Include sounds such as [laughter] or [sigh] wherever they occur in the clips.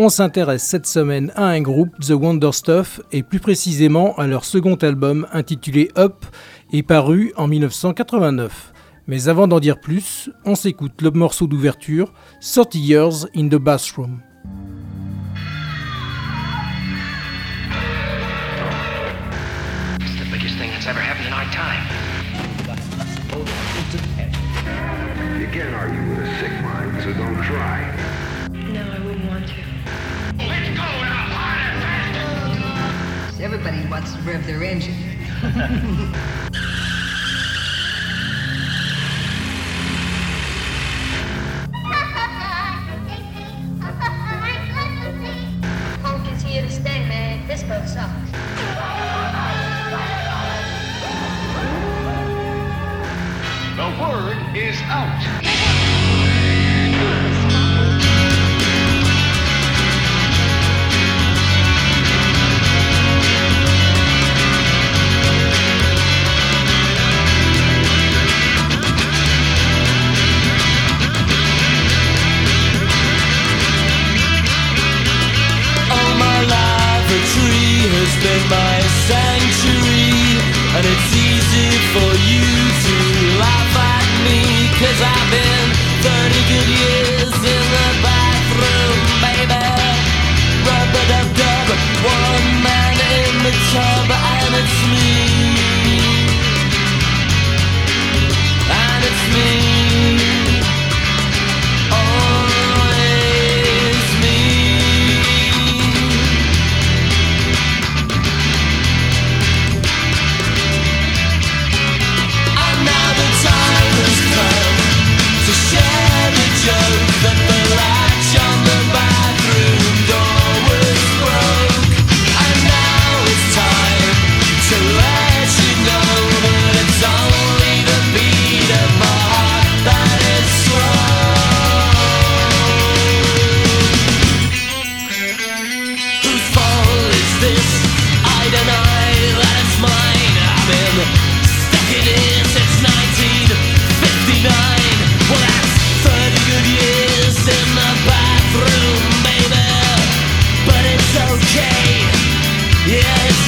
On s'intéresse cette semaine à un groupe, The Wonder Stuff, et plus précisément à leur second album intitulé Up et paru en 1989. Mais avant d'en dire plus, on s'écoute le morceau d'ouverture 30 Years in the Bathroom. robots rev their engine. [laughs]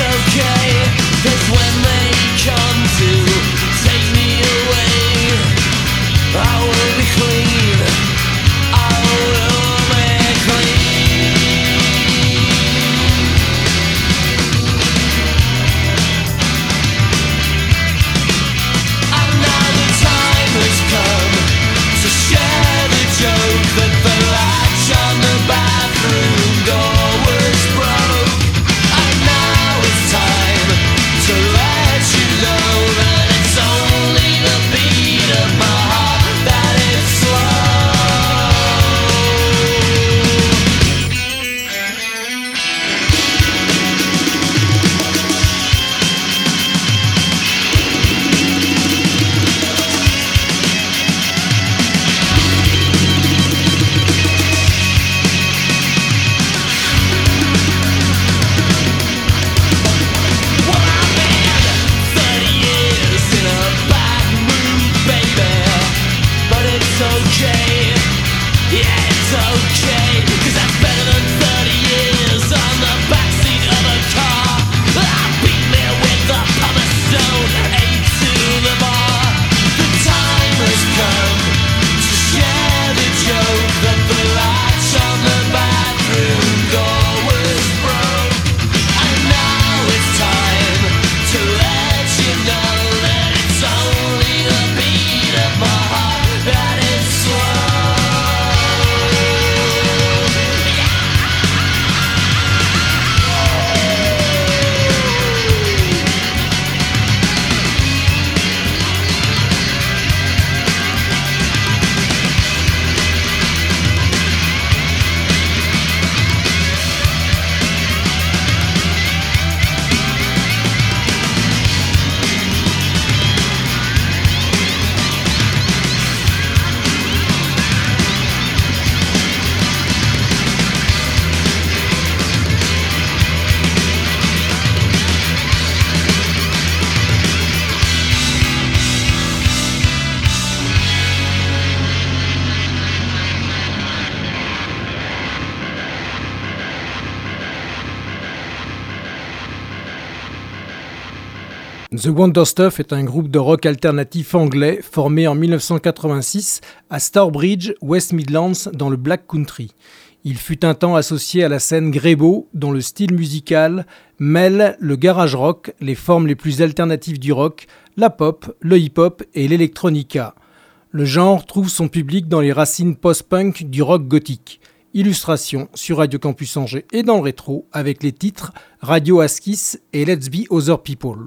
okay The Wonder Stuff est un groupe de rock alternatif anglais formé en 1986 à Starbridge, West Midlands, dans le Black Country. Il fut un temps associé à la scène Grebo, dont le style musical mêle le garage rock, les formes les plus alternatives du rock, la pop, le hip-hop et l'électronica. Le genre trouve son public dans les racines post-punk du rock gothique. Illustration sur Radio Campus Angers et dans le rétro avec les titres Radio Askis et Let's Be Other People.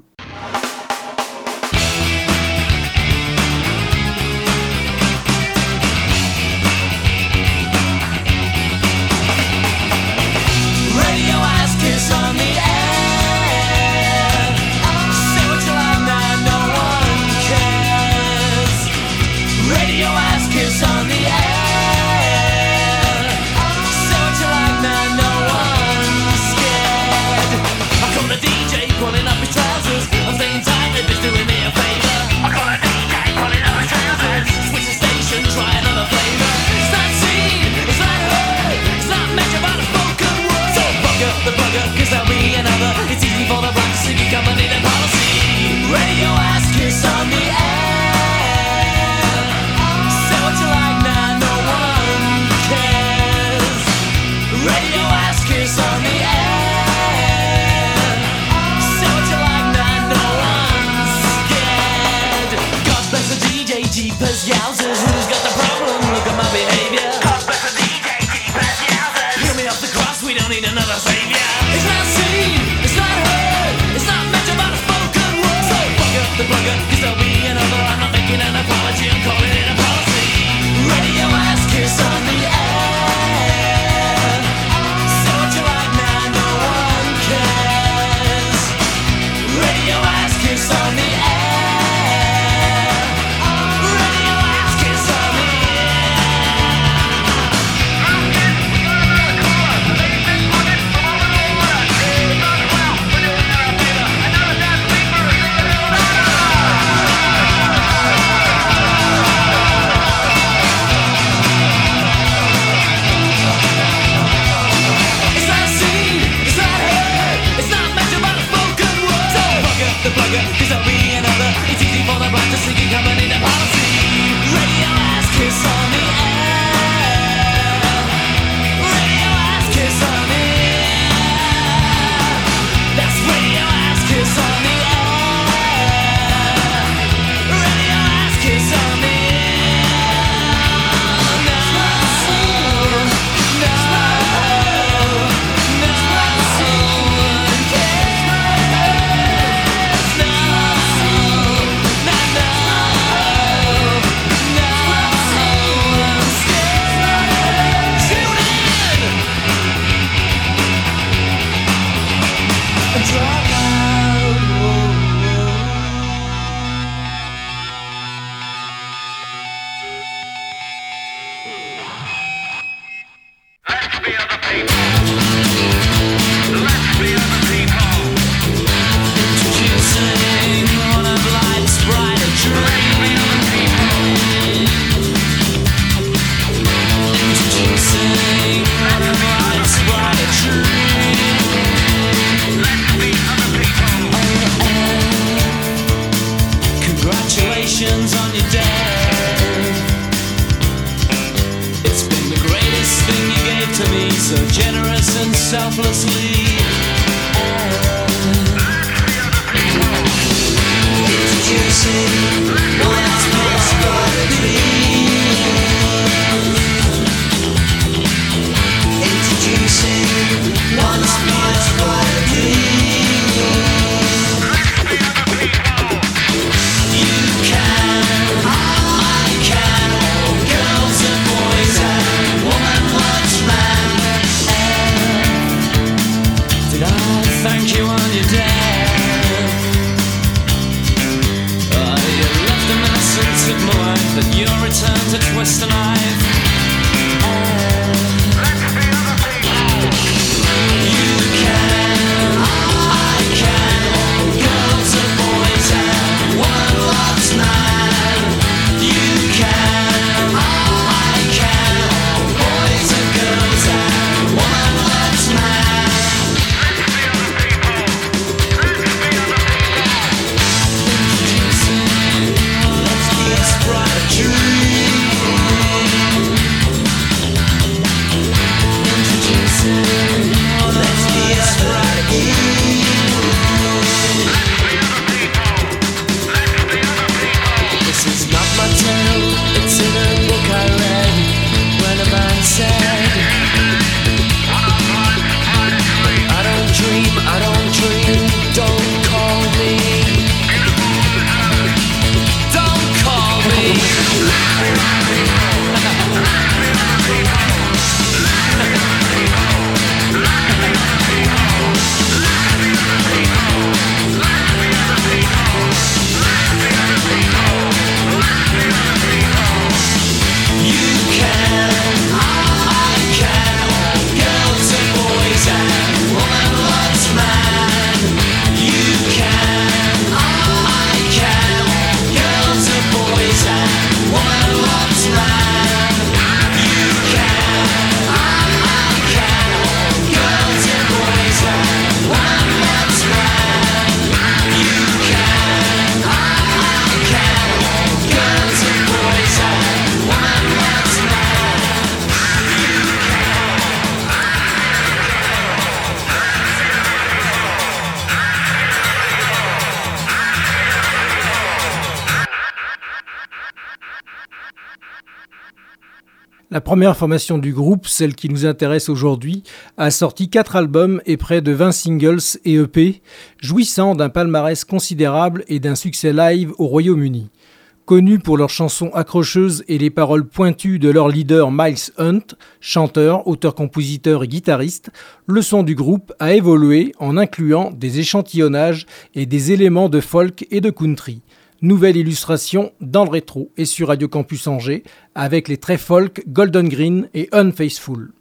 turn to twist and La première formation du groupe, celle qui nous intéresse aujourd'hui, a sorti 4 albums et près de 20 singles et EP, jouissant d'un palmarès considérable et d'un succès live au Royaume-Uni. Connus pour leurs chansons accrocheuses et les paroles pointues de leur leader Miles Hunt, chanteur, auteur-compositeur et guitariste, le son du groupe a évolué en incluant des échantillonnages et des éléments de folk et de country. Nouvelle illustration dans le rétro et sur Radio Campus Angers avec les très folk Golden Green et Unfaithful.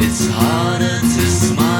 It's harder to smile.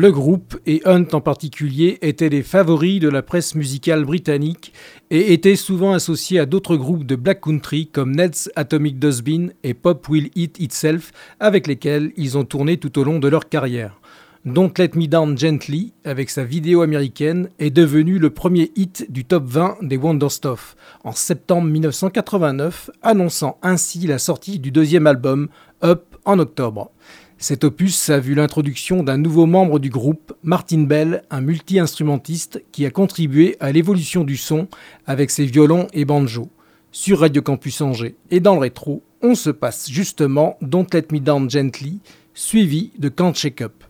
Le groupe, et Hunt en particulier, étaient les favoris de la presse musicale britannique et étaient souvent associés à d'autres groupes de black country comme Ned's Atomic Dustbin et Pop Will Eat Itself, avec lesquels ils ont tourné tout au long de leur carrière. Don't Let Me Down Gently, avec sa vidéo américaine, est devenu le premier hit du top 20 des Wonderstuff en septembre 1989, annonçant ainsi la sortie du deuxième album, Up, en octobre. Cet opus a vu l'introduction d'un nouveau membre du groupe, Martin Bell, un multi-instrumentiste qui a contribué à l'évolution du son avec ses violons et banjos. Sur Radio Campus Angers et dans le rétro, on se passe justement Don't Let Me Down Gently, suivi de Can't Shake Up.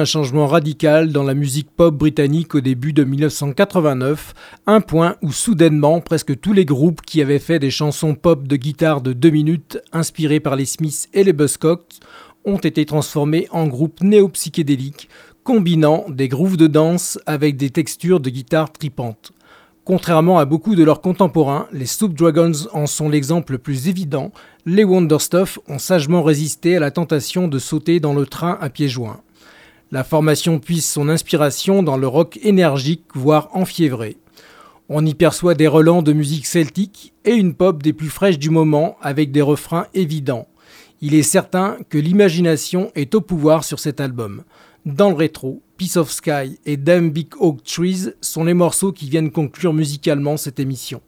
Un changement radical dans la musique pop britannique au début de 1989, un point où soudainement presque tous les groupes qui avaient fait des chansons pop de guitare de deux minutes inspirées par les Smiths et les Buzzcocks ont été transformés en groupes néo-psychédéliques combinant des grooves de danse avec des textures de guitare tripantes. Contrairement à beaucoup de leurs contemporains, les Soup Dragons en sont l'exemple le plus évident. Les Wonderstuff ont sagement résisté à la tentation de sauter dans le train à pieds joints. La formation puise son inspiration dans le rock énergique, voire enfiévré. On y perçoit des relents de musique celtique et une pop des plus fraîches du moment avec des refrains évidents. Il est certain que l'imagination est au pouvoir sur cet album. Dans le rétro, Piece of Sky et Damn Big Oak Trees sont les morceaux qui viennent conclure musicalement cette émission.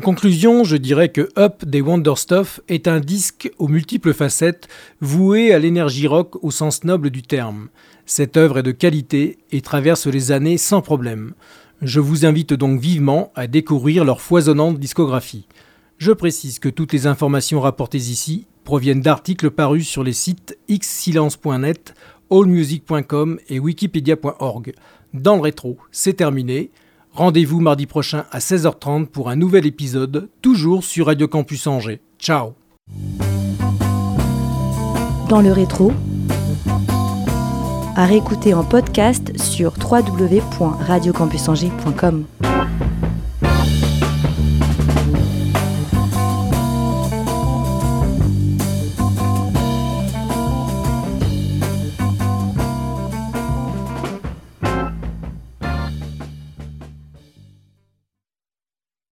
Conclusion, je dirais que Up des Wonderstuff est un disque aux multiples facettes, voué à l'énergie rock au sens noble du terme. Cette œuvre est de qualité et traverse les années sans problème. Je vous invite donc vivement à découvrir leur foisonnante discographie. Je précise que toutes les informations rapportées ici proviennent d'articles parus sur les sites xsilence.net, allmusic.com et wikipedia.org. Dans le rétro, c'est terminé. Rendez-vous mardi prochain à 16h30 pour un nouvel épisode, toujours sur Radio Campus Angers. Ciao Dans le rétro, à réécouter en podcast sur www.radiocampusangers.com.